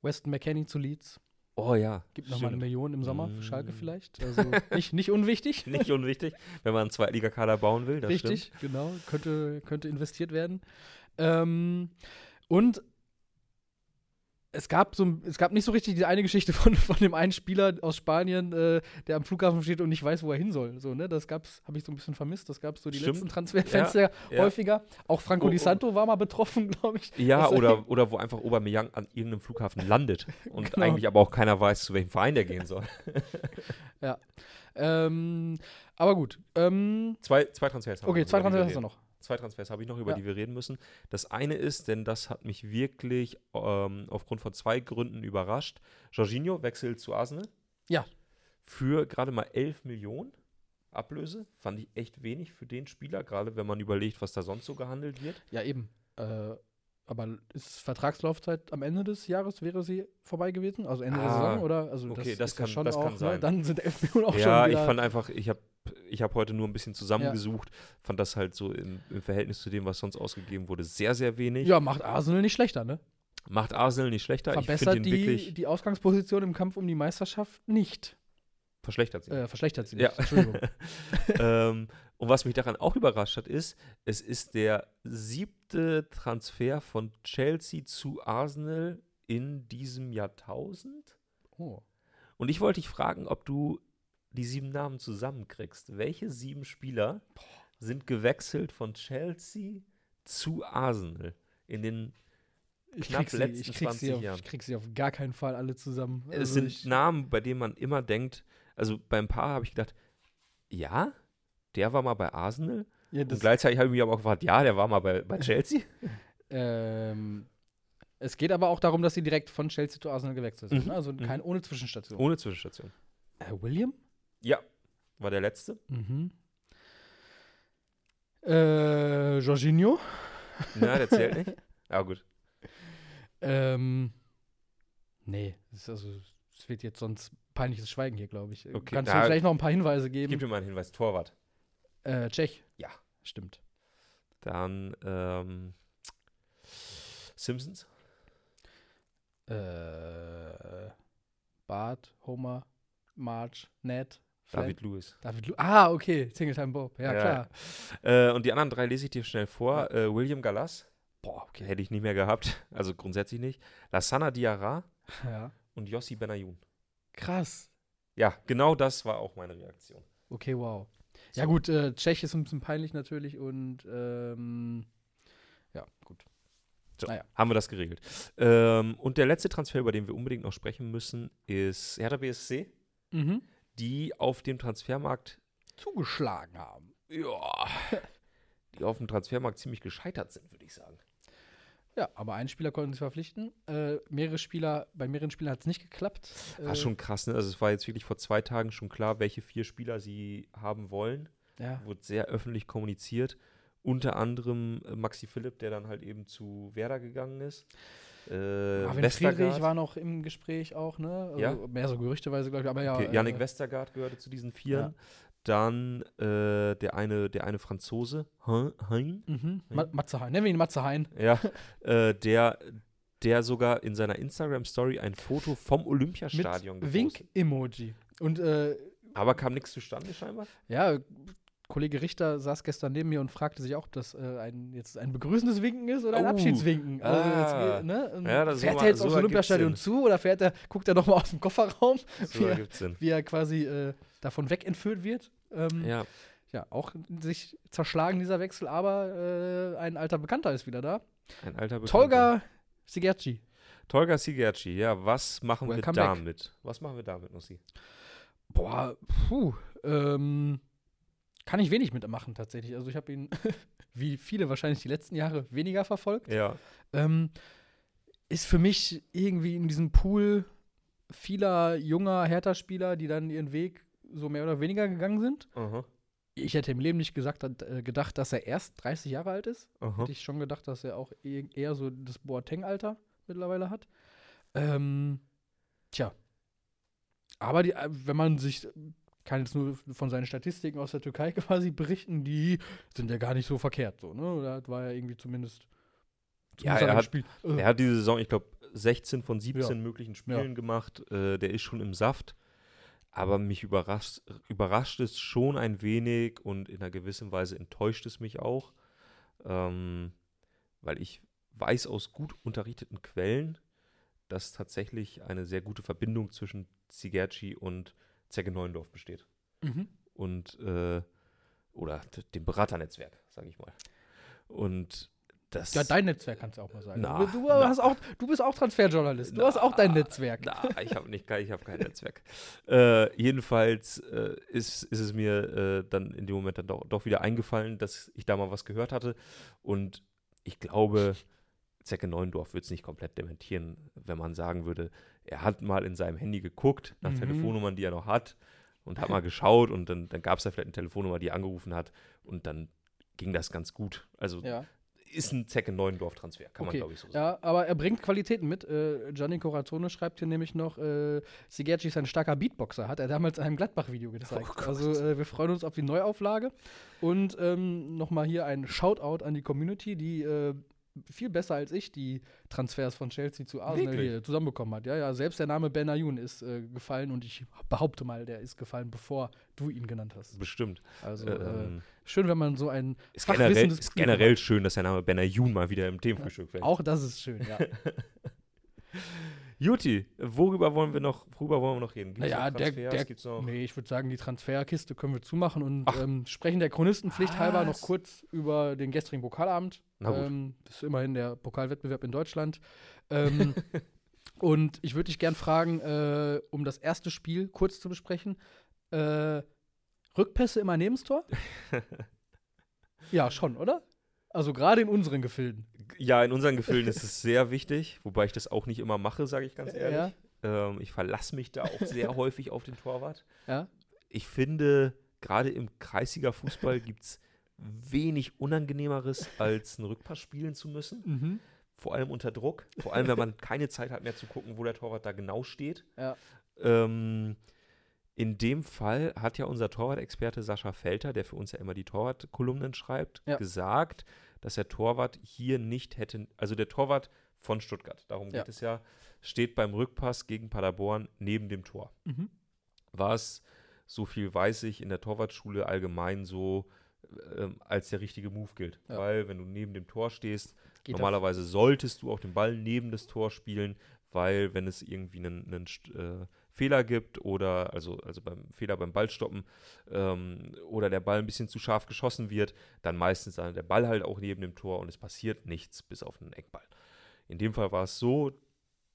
Weston McKenney zu Leeds. Oh ja. Gibt nochmal eine. Million im Sommer für Schalke Mm. vielleicht. Also nicht, nicht unwichtig. Nicht unwichtig, wenn man einen Zweitligakader bauen will. Das Richtig, Stimmt. genau. Könnte, könnte investiert werden. Ähm, und es gab, so, es gab nicht so richtig die eine Geschichte von, von dem einen Spieler aus Spanien, äh, der am Flughafen steht und nicht weiß, wo er hin soll. So, ne? Das gab's, habe ich so ein bisschen vermisst. Das gab es so die Stimmt. letzten Transferfenster ja. häufiger. Auch Franco Oh, Di oh. Santo war mal betroffen, glaube ich. Ja, oder, oder wo einfach Aubameyang an irgendeinem Flughafen landet und Genau. eigentlich aber auch keiner weiß, zu welchem Verein der gehen soll. Ähm, aber gut. Ähm, Zwei, zwei Transfers haben wir okay, zwei über die wir Transfer hast du noch. Zwei Transfers habe ich noch, über Ja. die wir reden müssen. Das eine ist, denn das hat mich wirklich ähm, aufgrund von zwei Gründen überrascht. Jorginho wechselt zu Arsenal. Ja. Für gerade mal 11 Millionen Ablöse. Fand ich echt wenig für den Spieler, gerade wenn man überlegt, was da sonst so gehandelt wird. Ja, eben. Äh, aber ist Vertragslaufzeit am Ende des Jahres, wäre sie vorbei gewesen? Also Ende der Ah, Saison, oder? Also okay, das ja kann- schon das kann auch, ne? sein. Dann sind 11 Millionen auch ja, schon ich wieder. fand einfach, ich habe ich hab heute nur ein bisschen zusammengesucht, fand das halt so im, im Verhältnis zu dem, was sonst ausgegeben wurde, sehr, sehr wenig. ja, macht Arsenal nicht schlechter, ne? Macht Arsenal nicht schlechter. Verbessert die, die Ausgangsposition im Kampf um die Meisterschaft nicht. verschlechtert. Sie. Äh, verschlechtert sie Ja. nicht. Entschuldigung. ähm, und was mich daran auch überrascht hat, ist, es ist der siebte Transfer von Chelsea zu Arsenal in diesem Jahrtausend. Oh. Und ich wollte dich fragen, ob du die sieben Namen zusammenkriegst. Welche sieben Spieler sind gewechselt von Chelsea zu Arsenal in den Ich Knapp sie, letzten ich, krieg sie 20 auf, Jahren. ich krieg sie auf gar keinen Fall alle zusammen. Es Also sind Namen, bei denen man immer denkt, also beim Paar habe ich gedacht, ja, der war mal bei Arsenal. ja, Und gleichzeitig habe ich mich aber auch gefragt, ja, der war mal bei, bei Chelsea. ähm, es geht aber auch darum, dass sie direkt von Chelsea zu Arsenal gewechselt sind. Mhm. ne? Also Mhm. kein, ohne Zwischenstation. Ohne Zwischenstation. Äh, William? Ja, war der letzte. Mhm. Äh, Jorginho? Ja, der zählt nicht. Ja, gut. Ähm, nee, ist also, es wird jetzt sonst peinliches Schweigen hier, glaube ich. Okay, Kannst na, du vielleicht noch ein paar Hinweise geben? gebe dir mal einen Hinweis. Torwart. Äh, Tschech. Ja. Stimmt. Dann ähm, Simpsons. Äh, Bart, Homer, Marge, Ned, David Lewis. David Lu Ah, okay, Singletime Bob. Ja, Ja. klar. Äh, und die anderen drei lese ich dir schnell vor. Äh, William Gallas. Boah, okay. Hätte ich nicht mehr gehabt. Also grundsätzlich nicht. Lassana Diarra Ja. und Yossi Benayoun. Krass. Ja, genau das war auch meine Reaktion. Okay, wow. Ja, So. gut, äh, Tschech ist ein bisschen peinlich natürlich und ähm, ja, gut. So, Naja. haben wir das geregelt. Ähm, und der letzte Transfer, über den wir unbedingt noch sprechen müssen, ist Hertha BSC, Mhm. Die auf dem Transfermarkt, Zugeschlagen haben. ja, die auf dem Transfermarkt ziemlich gescheitert sind, würde ich sagen. Ja, aber einen Spieler konnten sie verpflichten. Äh, mehrere Spieler, bei mehreren Spielern hat es nicht geklappt. War Äh, schon krass, ne? Also es war jetzt wirklich vor zwei Tagen schon klar, welche vier Spieler sie haben wollen. ja. Wurde sehr öffentlich kommuniziert. Unter anderem äh, Maxi Philipp, der dann halt eben zu Werder gegangen ist. Äh, Marvin Westergaard. Friedrich war noch im Gespräch auch, ne? Also Ja. Mehr so gerüchteweise, glaube ich. Aber ja. Okay, Yannick äh, Westergaard gehörte zu diesen Vieren. Dann äh, der, eine, der eine Franzose, Hein, Hein Mhm. Ma Matze Hein. Nennen wir ihn Matze Hein. ja, äh, der, der sogar in seiner Instagram-Story ein Foto vom Olympiastadion Mit. Wink-Emoji. Und äh, Aber kam nichts zustande scheinbar? ja, Kollege Richter saß gestern neben mir und fragte sich auch, ob das äh, ein, jetzt ein begrüßendes Winken ist oder ein Oh. Abschiedswinken. Also Ah. jetzt, ne? Und Ja, fährt er jetzt aufs Olympiastadion zu oder fährt er, guckt er nochmal aus dem Kofferraum, wie, er, wie er quasi äh, davon wegentführt wird? Ähm, Ja, ja, auch sich zerschlagen dieser Wechsel, aber äh, ein alter Bekannter ist wieder da. ein alter Bekannter. Tolga Sigerci. Tolga Sigerci, ja, was machen Welcome wir back. damit? Was machen wir damit, Nussi? Boah, puh, ähm, kann ich wenig mitmachen tatsächlich. Also ich habe ihn, wie viele wahrscheinlich die letzten Jahre, weniger verfolgt. Ja, Ähm, ist für mich irgendwie in diesem Pool vieler junger Hertha-Spieler, die dann ihren Weg so mehr oder weniger gegangen sind. aha. ich hätte im Leben nicht gesagt, äh, gedacht, dass er erst 30 Jahre alt ist. Aha. Hätte ich schon gedacht, dass er auch e-, eher so das Boateng-Alter mittlerweile hat. Ähm, tja. Aber die, äh, wenn man sich kann jetzt nur von seinen Statistiken aus der Türkei quasi berichten, die sind ja gar nicht so verkehrt so, ne? Da war er irgendwie zumindest. Ja, er hat, er hat diese Saison, ich glaube, 16 von 17 ja. möglichen Spielen ja. gemacht. Äh, der ist schon im Saft. Aber mich überrascht, überrascht es schon ein wenig und in einer gewissen Weise enttäuscht es mich auch. Ähm, weil ich weiß aus gut unterrichteten Quellen, dass tatsächlich eine sehr gute Verbindung zwischen Zigerci und Zecke Neuendorf besteht. Mhm. Und, äh, oder dem Beraternetzwerk, sage ich mal. Und das. Ja, dein Netzwerk kannst du auch mal sagen. Na, du, du hast auch, du bist auch Transferjournalist. Du na, hast auch dein Netzwerk. Na, ich habe nicht, ich habe kein Netzwerk. Äh, jedenfalls äh, ist, ist es mir äh, dann in dem Moment dann doch, doch, wieder eingefallen, dass ich da mal was gehört hatte. Und ich glaube, Zecke Neuendorf würde es nicht komplett dementieren, wenn man sagen würde, er hat mal in seinem Handy geguckt nach mhm. Telefonnummern, die er noch hat und hat mal geschaut und dann, dann gab es da vielleicht eine Telefonnummer, die er angerufen hat und dann ging das ganz gut. Also ja. ist ein Zecke Neuendorf-Transfer, kann okay. man glaube ich so sagen. Ja, aber er bringt Qualitäten mit. Äh, Gianni Corazzone schreibt hier nämlich noch, äh, Sigerci ist ein starker Beatboxer, hat er damals in einem Gladbach-Video gezeigt. Oh also äh, wir freuen uns auf die Neuauflage und ähm, nochmal hier ein Shoutout an die Community, die äh, viel besser als ich die Transfers von Chelsea zu Arsenal Wirklich? hier zusammenbekommen hat. Ja, ja, selbst der Name Ben Ayun ist äh, gefallen und ich behaupte mal, der ist gefallen, bevor du ihn genannt hast. Bestimmt. Also äh, ähm, schön, wenn man so ein ist generell, ist generell schön, dass der Name Ben Ayun mal wieder im Themenfrühstück fällt. Auch das ist schön, ja. Juti, worüber wollen wir noch, worüber wollen wir noch reden? Gibt's naja, der, der Gibt's noch? nee, ich würde sagen, die Transferkiste können wir zumachen und ähm, sprechen der Chronistenpflicht Was? halber noch kurz über den gestrigen Pokalabend. Ähm, das ist immerhin der Pokalwettbewerb in Deutschland. Ähm, und ich würde dich gern fragen, äh, um das erste Spiel kurz zu besprechen. Äh, Rückpässe immer neben das Tor? ja, schon, oder? Also gerade in unseren Gefilden. Ja, in unseren Gefilden ist es sehr wichtig, wobei ich das auch nicht immer mache, sage ich ganz ehrlich. Ja. Ähm, ich verlasse mich da auch sehr häufig auf den Torwart. Ja. Ich finde, gerade im Kreisliga-Fußball gibt es wenig Unangenehmeres, als einen Rückpass spielen zu müssen. Mhm. Vor allem unter Druck. Vor allem, wenn man keine Zeit hat mehr zu gucken, wo der Torwart da genau steht. Ja. Ähm, in dem Fall hat ja unser Torwart-Experte Sascha Felter, der für uns ja immer die Torwart-Kolumnen schreibt, ja. gesagt, dass der Torwart hier nicht hätte, also der Torwart von Stuttgart, darum geht ja. es ja, steht beim Rückpass gegen Paderborn neben dem Tor. Mhm. Was, so viel weiß ich, in der Torwartschule allgemein so äh, als der richtige Move gilt. Ja. Weil, wenn du neben dem Tor stehst, geht normalerweise auf. solltest du auch den Ball neben das Tor spielen, weil, wenn es irgendwie einen, einen äh, Fehler gibt oder also, also beim Fehler beim Ballstoppen ähm, oder der Ball ein bisschen zu scharf geschossen wird, dann meistens dann der Ball halt auch neben dem Tor und es passiert nichts bis auf einen Eckball. In dem Fall war es so,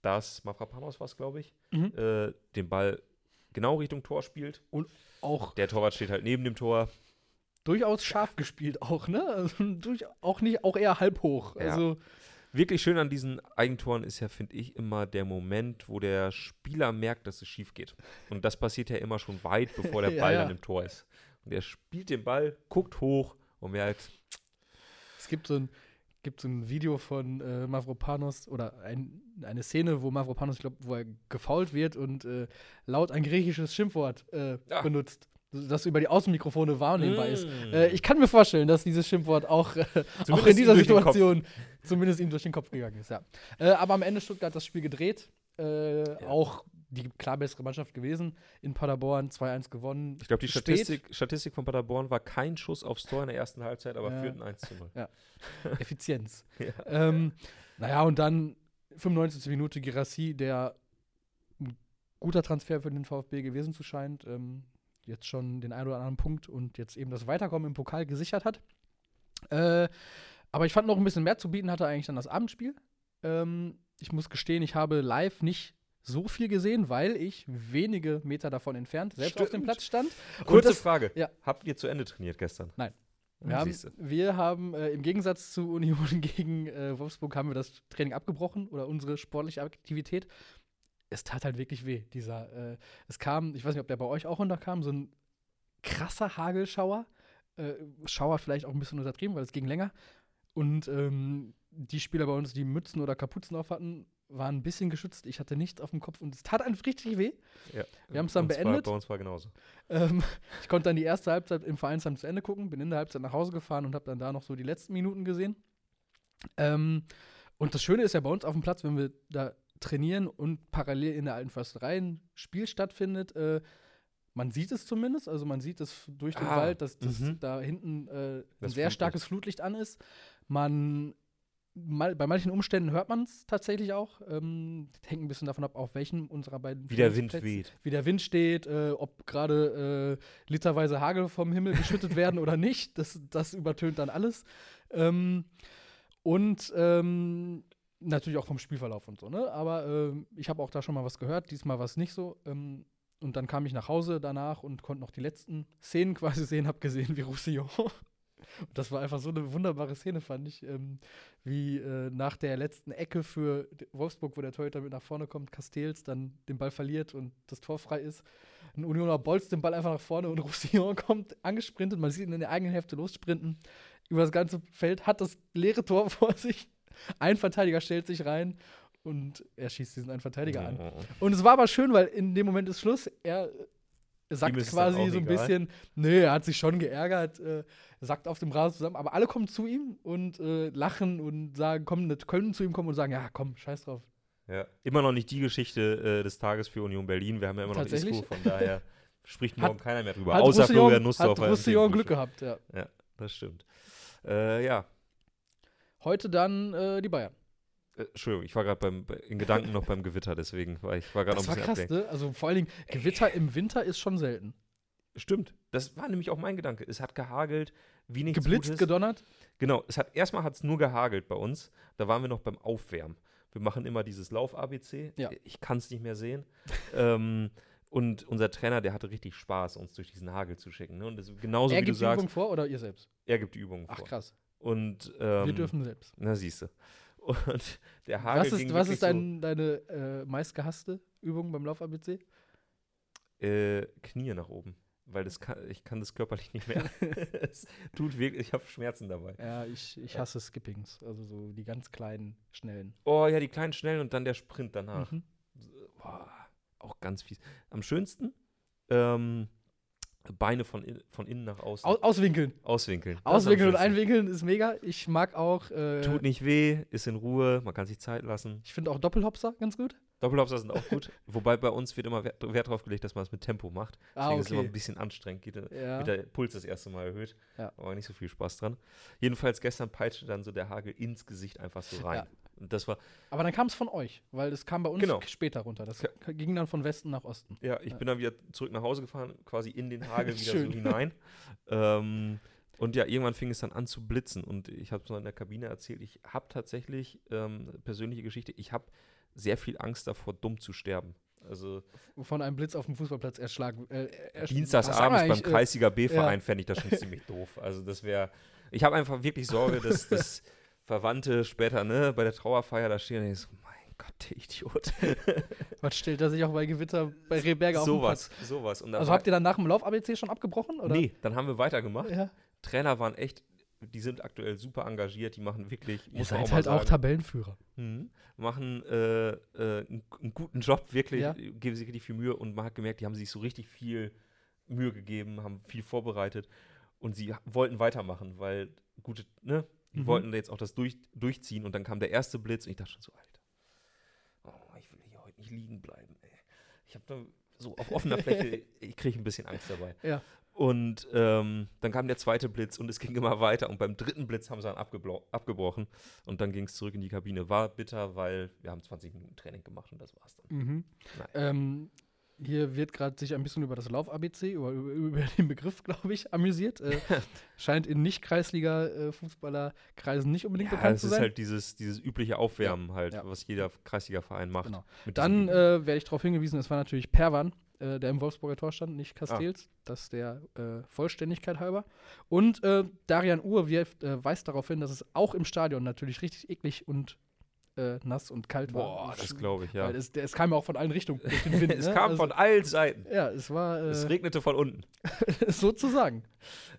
dass Mafrapanos war es, glaube ich, mhm. äh, den Ball genau Richtung Tor spielt. Und auch. Der Torwart steht halt neben dem Tor. Durchaus scharf gespielt auch, ne? Also durch, auch nicht, auch eher halb hoch. Ja. Also wirklich schön an diesen Eigentoren ist ja, finde ich, immer der Moment, wo der Spieler merkt, dass es schief geht. Und das passiert ja immer schon weit, bevor der Ball ja, ja. dann im Tor ist. Und er spielt den Ball, guckt hoch und merkt. Es gibt so ein, gibt so ein Video von äh, Mavropanos oder ein, eine Szene, wo Mavropanos, ich glaube, wo er gefault wird und äh, laut ein griechisches Schimpfwort äh, benutzt das über die Außenmikrofone wahrnehmbar mm. ist. Äh, ich kann mir vorstellen, dass dieses Schimpfwort auch, äh, auch in dieser Situation zumindest ihm durch den Kopf gegangen ist. Ja. Äh, aber am Ende Stuttgart das Spiel gedreht. Äh, ja. Auch die klar bessere Mannschaft gewesen. In Paderborn 2-1 gewonnen. Ich glaube, die Statistik, Statistik, von Paderborn war kein Schuss aufs Tor in der ersten Halbzeit, aber führten 1 zu 0. Ja. Effizienz. ja. Ähm, naja, und dann 95. Minute Girassi, der ein guter Transfer für den VfB gewesen zu scheint. Ähm, jetzt schon den einen oder anderen Punkt und jetzt eben das Weiterkommen im Pokal gesichert hat. Äh, aber ich fand noch ein bisschen mehr zu bieten hatte eigentlich dann das Abendspiel. Ähm, ich muss gestehen, ich habe live nicht so viel gesehen, weil ich wenige Meter davon entfernt selbst Stimmt. auf dem Platz stand. Kurze das, Frage. Ja. Habt ihr zu Ende trainiert gestern? Nein. Wir haben, wir haben äh, im Gegensatz zu Union gegen äh, Wolfsburg haben wir das Training abgebrochen oder unsere sportliche Aktivität es tat halt wirklich weh. Dieser, äh, es kam, ich weiß nicht, ob der bei euch auch runterkam, so ein krasser Hagelschauer. Äh, Schauer vielleicht auch ein bisschen untertrieben, weil es ging länger. Und ähm, die Spieler bei uns, die Mützen oder Kapuzen auf hatten, waren ein bisschen geschützt. Ich hatte nichts auf dem Kopf und es tat einfach richtig weh. Ja. Wir haben es dann beendet. War, bei uns war genauso. Ähm, ich konnte dann die erste Halbzeit im Vereinsheim zu Ende gucken, bin in der Halbzeit nach Hause gefahren und habe dann da noch so die letzten Minuten gesehen. Ähm, und das Schöne ist ja bei uns auf dem Platz, wenn wir da trainieren und parallel in der alten Försterei ein Spiel stattfindet, äh, man sieht es zumindest, also man sieht es durch den Ah, Wald, dass, dass mhm. da hinten äh, ein sehr starkes Flutlicht an ist. Man mal, bei manchen Umständen hört man es tatsächlich auch. Ähm, hängt ein bisschen davon ab, auf welchem unserer beiden Wie der Wind Trainingsplätze- weht. wie der Wind steht, äh, ob gerade äh, literweise Hagel vom Himmel geschüttet werden oder nicht. Das, das übertönt dann alles. Ähm, und ähm, natürlich auch vom Spielverlauf und so, ne? Aber ähm, ich habe auch da schon mal was gehört, diesmal war es nicht so. Ähm, und dann kam ich nach Hause danach und konnte noch die letzten Szenen quasi sehen, habe gesehen, wie Roussillon. Und das war einfach so eine wunderbare Szene, fand ich. Ähm, wie äh, nach der letzten Ecke für Wolfsburg, wo der Torhüter mit nach vorne kommt, Castells dann den Ball verliert und das Tor frei ist. Ein Unioner bolzt den Ball einfach nach vorne und Roussillon kommt angesprintet. Man sieht ihn in der eigenen Hälfte lossprinten. Über das ganze Feld hat das leere Tor vor sich. Ein Verteidiger stellt sich rein und er schießt diesen einen Verteidiger an. Und es war aber schön, weil in dem Moment ist Schluss. Er sagt quasi so ein egal. bisschen, nee, er hat sich schon geärgert, äh, sackt auf dem Rasen zusammen, aber alle kommen zu ihm und äh, lachen und sagen, kommen, können zu ihm kommen und sagen, ja, komm, scheiß drauf. Ja. Immer noch nicht die Geschichte äh, des Tages für Union Berlin. Wir haben ja immer noch? Isco, von daher spricht Hat- morgen keiner mehr drüber. Hat außer Roussillon- Florian Hat Nussdorfer. im Roussillon. Glück gehabt, ja. Ja, das stimmt. Äh, ja, Heute dann äh, die Bayern. Äh, Entschuldigung, ich war gerade in Gedanken noch beim Gewitter, deswegen war ich war gerade noch ein bisschen krass, abgelenkt. ne? Also vor allen Dingen, Gewitter im Winter ist schon selten. Stimmt, das war nämlich auch mein Gedanke. Es hat gehagelt, wie nichts Geblitzt, Gutes. gedonnert. Genau, es hat erstmal hat es nur gehagelt bei uns. Da waren wir noch beim Aufwärmen. Wir machen immer dieses Lauf-ABC. Ja. Ich kann es nicht mehr sehen. ähm, und unser Trainer, der hatte richtig Spaß, uns durch diesen Hagel zu schicken. Ne? Und das, genauso er wie du gibt die sagst, Übung vor oder ihr selbst? er gibt die Übungen Ach vor. krass. Und ähm, Wir dürfen selbst. Na, siehst du. Und der Hagel Was ging ist, was wirklich ist dein, deine äh, meistgehasste Übung beim Lauf-ABC? so, äh, Knie nach oben. Weil das kann, ich kann das körperlich nicht mehr. es tut wirklich, ich habe Schmerzen dabei. Ja, ich, ich hasse Skippings. Also so die ganz kleinen, schnellen. Oh ja, die kleinen Schnellen und dann der Sprint danach. Mhm. Boah, auch ganz fies. Am schönsten ähm, Beine von, in, von innen nach außen. Au auswinkeln. Auswinkeln. Das Auswinkeln und einwinkeln ist mega. Ich mag auch. Äh, Tut nicht weh, ist in Ruhe, man kann sich Zeit lassen. Ich finde auch Doppelhopser ganz gut. Doppelhopser sind auch gut. Wobei bei uns wird immer Wert, Wert drauf gelegt, dass man es mit Tempo macht. Ah, Deswegen ist es immer okay. ein bisschen anstrengend. Geht, Ja. Wird der Puls das erste Mal erhöht. Ja. Aber nicht so viel Spaß dran. Jedenfalls gestern peitschte dann so der Hagel ins Gesicht einfach so rein. Ja. Das war, Aber dann kam es von euch, weil das kam bei uns Genau. später runter. Das ging dann von Westen nach Osten. ja, ich bin dann wieder zurück nach Hause gefahren, quasi in den Hagel wieder Schön. so hinein. ähm, und ja, irgendwann fing es dann an zu blitzen. Und ich habe es noch in der Kabine erzählt, ich habe tatsächlich, ähm, persönliche Geschichte, ich habe sehr viel Angst davor, dumm zu sterben. Also Von einem Blitz auf dem Fußballplatz erschlagen. Äh, ersch- was sagen Dienstagsabends beim eigentlich, äh, Kreisliga B-Verein fände ich das schon ziemlich doof. Also das wäre, ich habe einfach wirklich Sorge, dass, dass Verwandte später ne, bei der Trauerfeier da stehen und ich so, mein Gott, der Idiot. Was stellt er sich auch bei Gewitter bei Rehberger auf den sowas, Platz? sowas. Dann Also habt ihr dann nach dem Lauf-ABC schon abgebrochen? Oder? Nee, dann haben wir weitergemacht. Ja. Trainer waren echt, die sind aktuell super engagiert, die machen wirklich, Ihr seid mal halt auch sagen, Tabellenführer. Mhm. machen äh, äh, einen, einen guten Job, wirklich, Ja. geben sich richtig viel Mühe und man hat gemerkt, die haben sich so richtig viel Mühe gegeben, haben viel vorbereitet und sie wollten weitermachen, weil gute, ne, die Mhm. wollten jetzt auch das durch, durchziehen und dann kam der erste Blitz und ich dachte schon so, Alter, oh, ich will hier heute nicht liegen bleiben, ey. Ich habe da so auf offener Fläche, ich kriege ein bisschen Angst dabei. Ja. Und ähm, dann kam der zweite Blitz und es ging immer weiter. Und beim dritten Blitz haben sie dann abgebrochen. Und dann ging es zurück in die Kabine. War bitter, weil wir haben 20 Minuten Training gemacht und das war's dann. Mhm. Ähm, hier wird gerade sich ein bisschen über das Lauf-ABC, über, über, den Begriff, glaube ich, amüsiert. Äh, scheint in Nicht-Kreisliga-Fußballerkreisen nicht unbedingt Ja, bekannt es zu ist sein. halt dieses, dieses übliche Aufwärmen halt, ja. was jeder Kreisliga-Verein macht. Genau. Dann äh, werde ich darauf hingewiesen, es war natürlich Perwan, äh, der im Wolfsburger Tor stand, Ah. nicht Castells. Das der äh, Vollständigkeit halber. Und äh, Darian Uhr wirft, äh, weist darauf hin, dass es auch im Stadion natürlich richtig eklig und äh, nass und kalt war. Boah, das glaube ich, ja. Weil es, der- es kam ja auch von allen Richtungen durch den Wind. es ne? kam Also, von allen Seiten. Ja, es war Es äh, regnete von unten. sozusagen.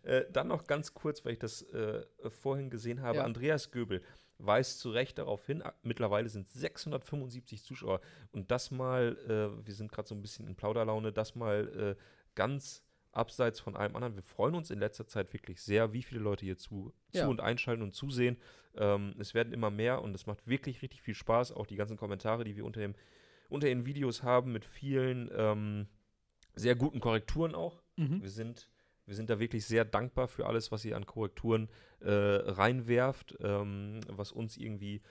Äh, dann noch ganz kurz, weil ich das äh, vorhin gesehen habe. Ja. Andreas Göbel weist zu Recht darauf hin, mittlerweile sind 675 Zuschauer. Und das mal, äh, wir sind gerade so ein bisschen in Plauderlaune, das mal äh, ganz abseits von allem anderen. Wir freuen uns in letzter Zeit wirklich sehr, wie viele Leute hier zu, ja. zu und einschalten und zusehen. Ähm, es werden immer mehr und es macht wirklich richtig viel Spaß. Auch die ganzen Kommentare, die wir unter, dem, unter den Videos haben, mit vielen ähm, sehr guten Korrekturen auch. Mhm. Wir sind wir sind da wirklich sehr dankbar für alles, was ihr an Korrekturen äh, reinwerft, ähm, was uns irgendwie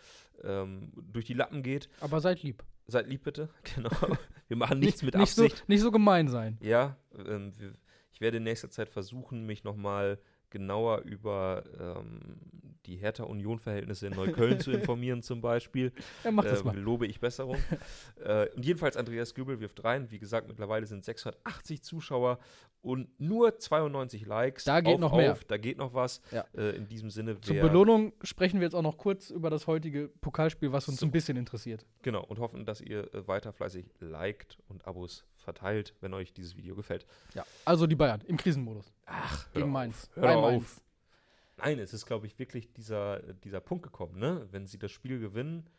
ähm, durch die Lappen geht. Aber seid lieb. Seid lieb bitte, genau. Wir machen nichts nicht, mit Absicht. Nicht so, nicht so gemein sein. Ja, ähm, wir, ich werde in nächster Zeit versuchen, mich nochmal genauer über ähm, die Hertha-Union-Verhältnisse in Neukölln zu informieren, zum Beispiel. Ja, mach das äh, mal. Lobe ich Besserung. äh, und jedenfalls Andreas Gübel wirft rein. Wie gesagt, mittlerweile sind 680 Zuschauer und nur 92 Likes. Da geht auf, noch mehr. Auf, da geht noch was. Ja. Äh, in diesem Sinne. Zur Belohnung sprechen wir jetzt auch noch kurz über das heutige Pokalspiel, was uns so. ein bisschen interessiert. Genau, und hoffen, dass ihr äh, weiter fleißig liked und Abos verteilt, wenn euch dieses Video gefällt. Ja, also die Bayern im Krisenmodus. Ach, gegen Mainz. Hör Bei Mainz. Nein, es ist, glaube ich, wirklich dieser, dieser Punkt gekommen, ne? Wenn sie das Spiel gewinnen,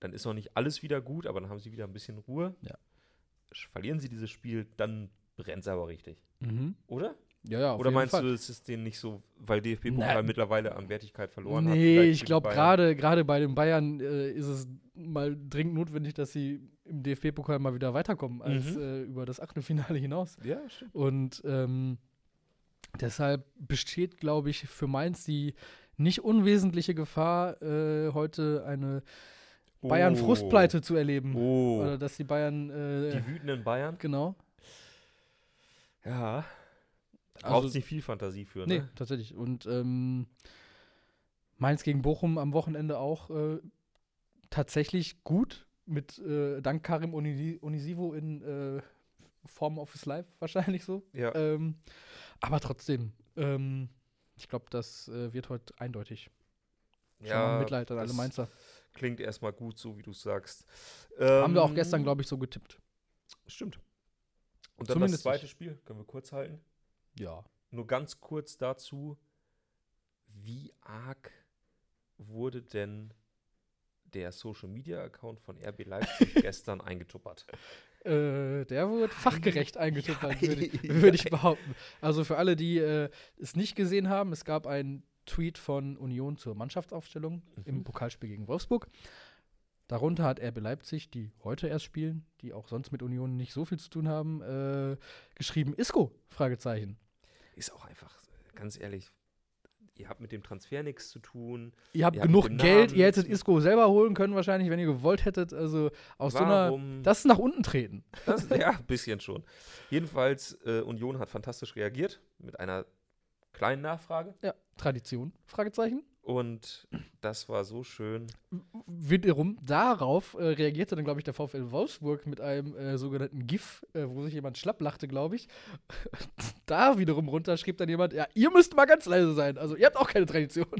dann ist noch nicht alles wieder gut, aber dann haben sie wieder ein bisschen Ruhe. Ja. Verlieren sie dieses Spiel, dann brennt es aber richtig. Mhm. Oder? Ja, ja. Oder meinst Fall. du, es ist denen nicht so, weil DFB-Pokal mittlerweile an Wertigkeit verloren nee, hat? Nee, ich glaube, gerade bei den Bayern äh, ist es mal dringend notwendig, dass sie im DFB-Pokal mal wieder weiterkommen, als mhm. äh, über das Achtelfinale hinaus. Ja, stimmt. Und ähm, deshalb besteht, glaube ich, für Mainz die nicht unwesentliche Gefahr, äh, heute eine Bayern-Frustpleite zu erleben. Oh. Oder dass die Bayern. Äh, die wütenden Bayern? Genau. Ja. Da also, braucht es nicht viel Fantasie für, ne? Nee, tatsächlich. Und ähm, Mainz gegen Bochum am Wochenende auch äh, tatsächlich gut. Mit äh, dank Karim Onisivo in äh, Form of his Life wahrscheinlich so. Ja. Ähm, aber trotzdem, ähm, ich glaube, das äh, wird heute eindeutig. Schon ja, Mitleid an alle Mainzer. Klingt erstmal gut, so wie du sagst. Ähm, Haben wir auch ähm, gestern, glaube ich, so getippt. Stimmt. Und dann Zumindest das zweite ich. Spiel, können wir kurz halten? Ja. Nur ganz kurz dazu, wie arg wurde denn der Social Media Account von RB Leipzig gestern eingetuppert? Äh, der wurde fachgerecht eingetuppert, würde ich, würd ich, behaupten. Also für alle, die äh, es nicht gesehen haben, es gab einen Tweet von Union zur Mannschaftsaufstellung mhm. im Pokalspiel gegen Wolfsburg. Darunter hat RB Leipzig, die heute erst spielen, die auch sonst mit Union nicht so viel zu tun haben, äh, geschrieben, Isco? Fragezeichen. Ist auch einfach, ganz ehrlich, ihr habt mit dem Transfer nichts zu tun. Ihr habt ihr genug habt Geld, ihr hättet Isco selber holen können wahrscheinlich, wenn ihr gewollt hättet. Also aus Warum? so einer, das ist nach unten treten. Das, ja, ein bisschen schon. Jedenfalls, äh, Union hat fantastisch reagiert mit einer kleinen Nachfrage. Ja, Tradition, Fragezeichen. Und das war so schön. Wiederum darauf äh, reagierte dann, glaube ich, der VfL Wolfsburg mit einem äh, sogenannten GIF, äh, wo sich jemand schlapp lachte, glaube ich. da wiederum runter schrieb dann jemand, ja, ihr müsst mal ganz leise sein. Also ihr habt auch keine Tradition.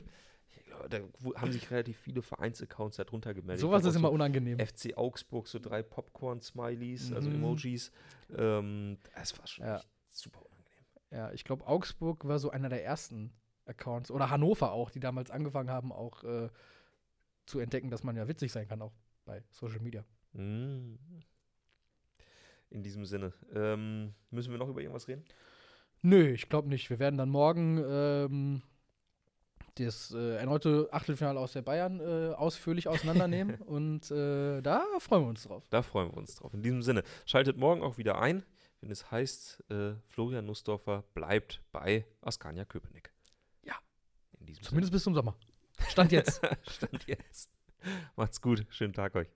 Ja, da haben sich relativ viele Vereinsaccounts darunter gemeldet. Sowas ist immer so unangenehm. FC Augsburg, so drei Popcorn-Smileys, also mhm. also Emojis. Ähm, das war schon ja. super unangenehm. Ja, ich glaube, Augsburg war so einer der ersten Accounts oder Hannover auch, die damals angefangen haben, auch äh, zu entdecken, dass man ja witzig sein kann, auch bei Social Media. Mm. In diesem Sinne. Ähm, müssen wir noch über irgendwas reden? Nö, ich glaube nicht. Wir werden dann morgen ähm, das äh, erneute Achtelfinale aus der Bayern äh, ausführlich auseinandernehmen und äh, da freuen wir uns drauf. Da freuen wir uns drauf. In diesem Sinne, schaltet morgen auch wieder ein, wenn es heißt, äh, Florian Nussdorfer bleibt bei Askania Köpenick. Zumindest Sinne. bis zum Sommer. Stand jetzt. Stand jetzt. Macht's gut. Schönen Tag euch.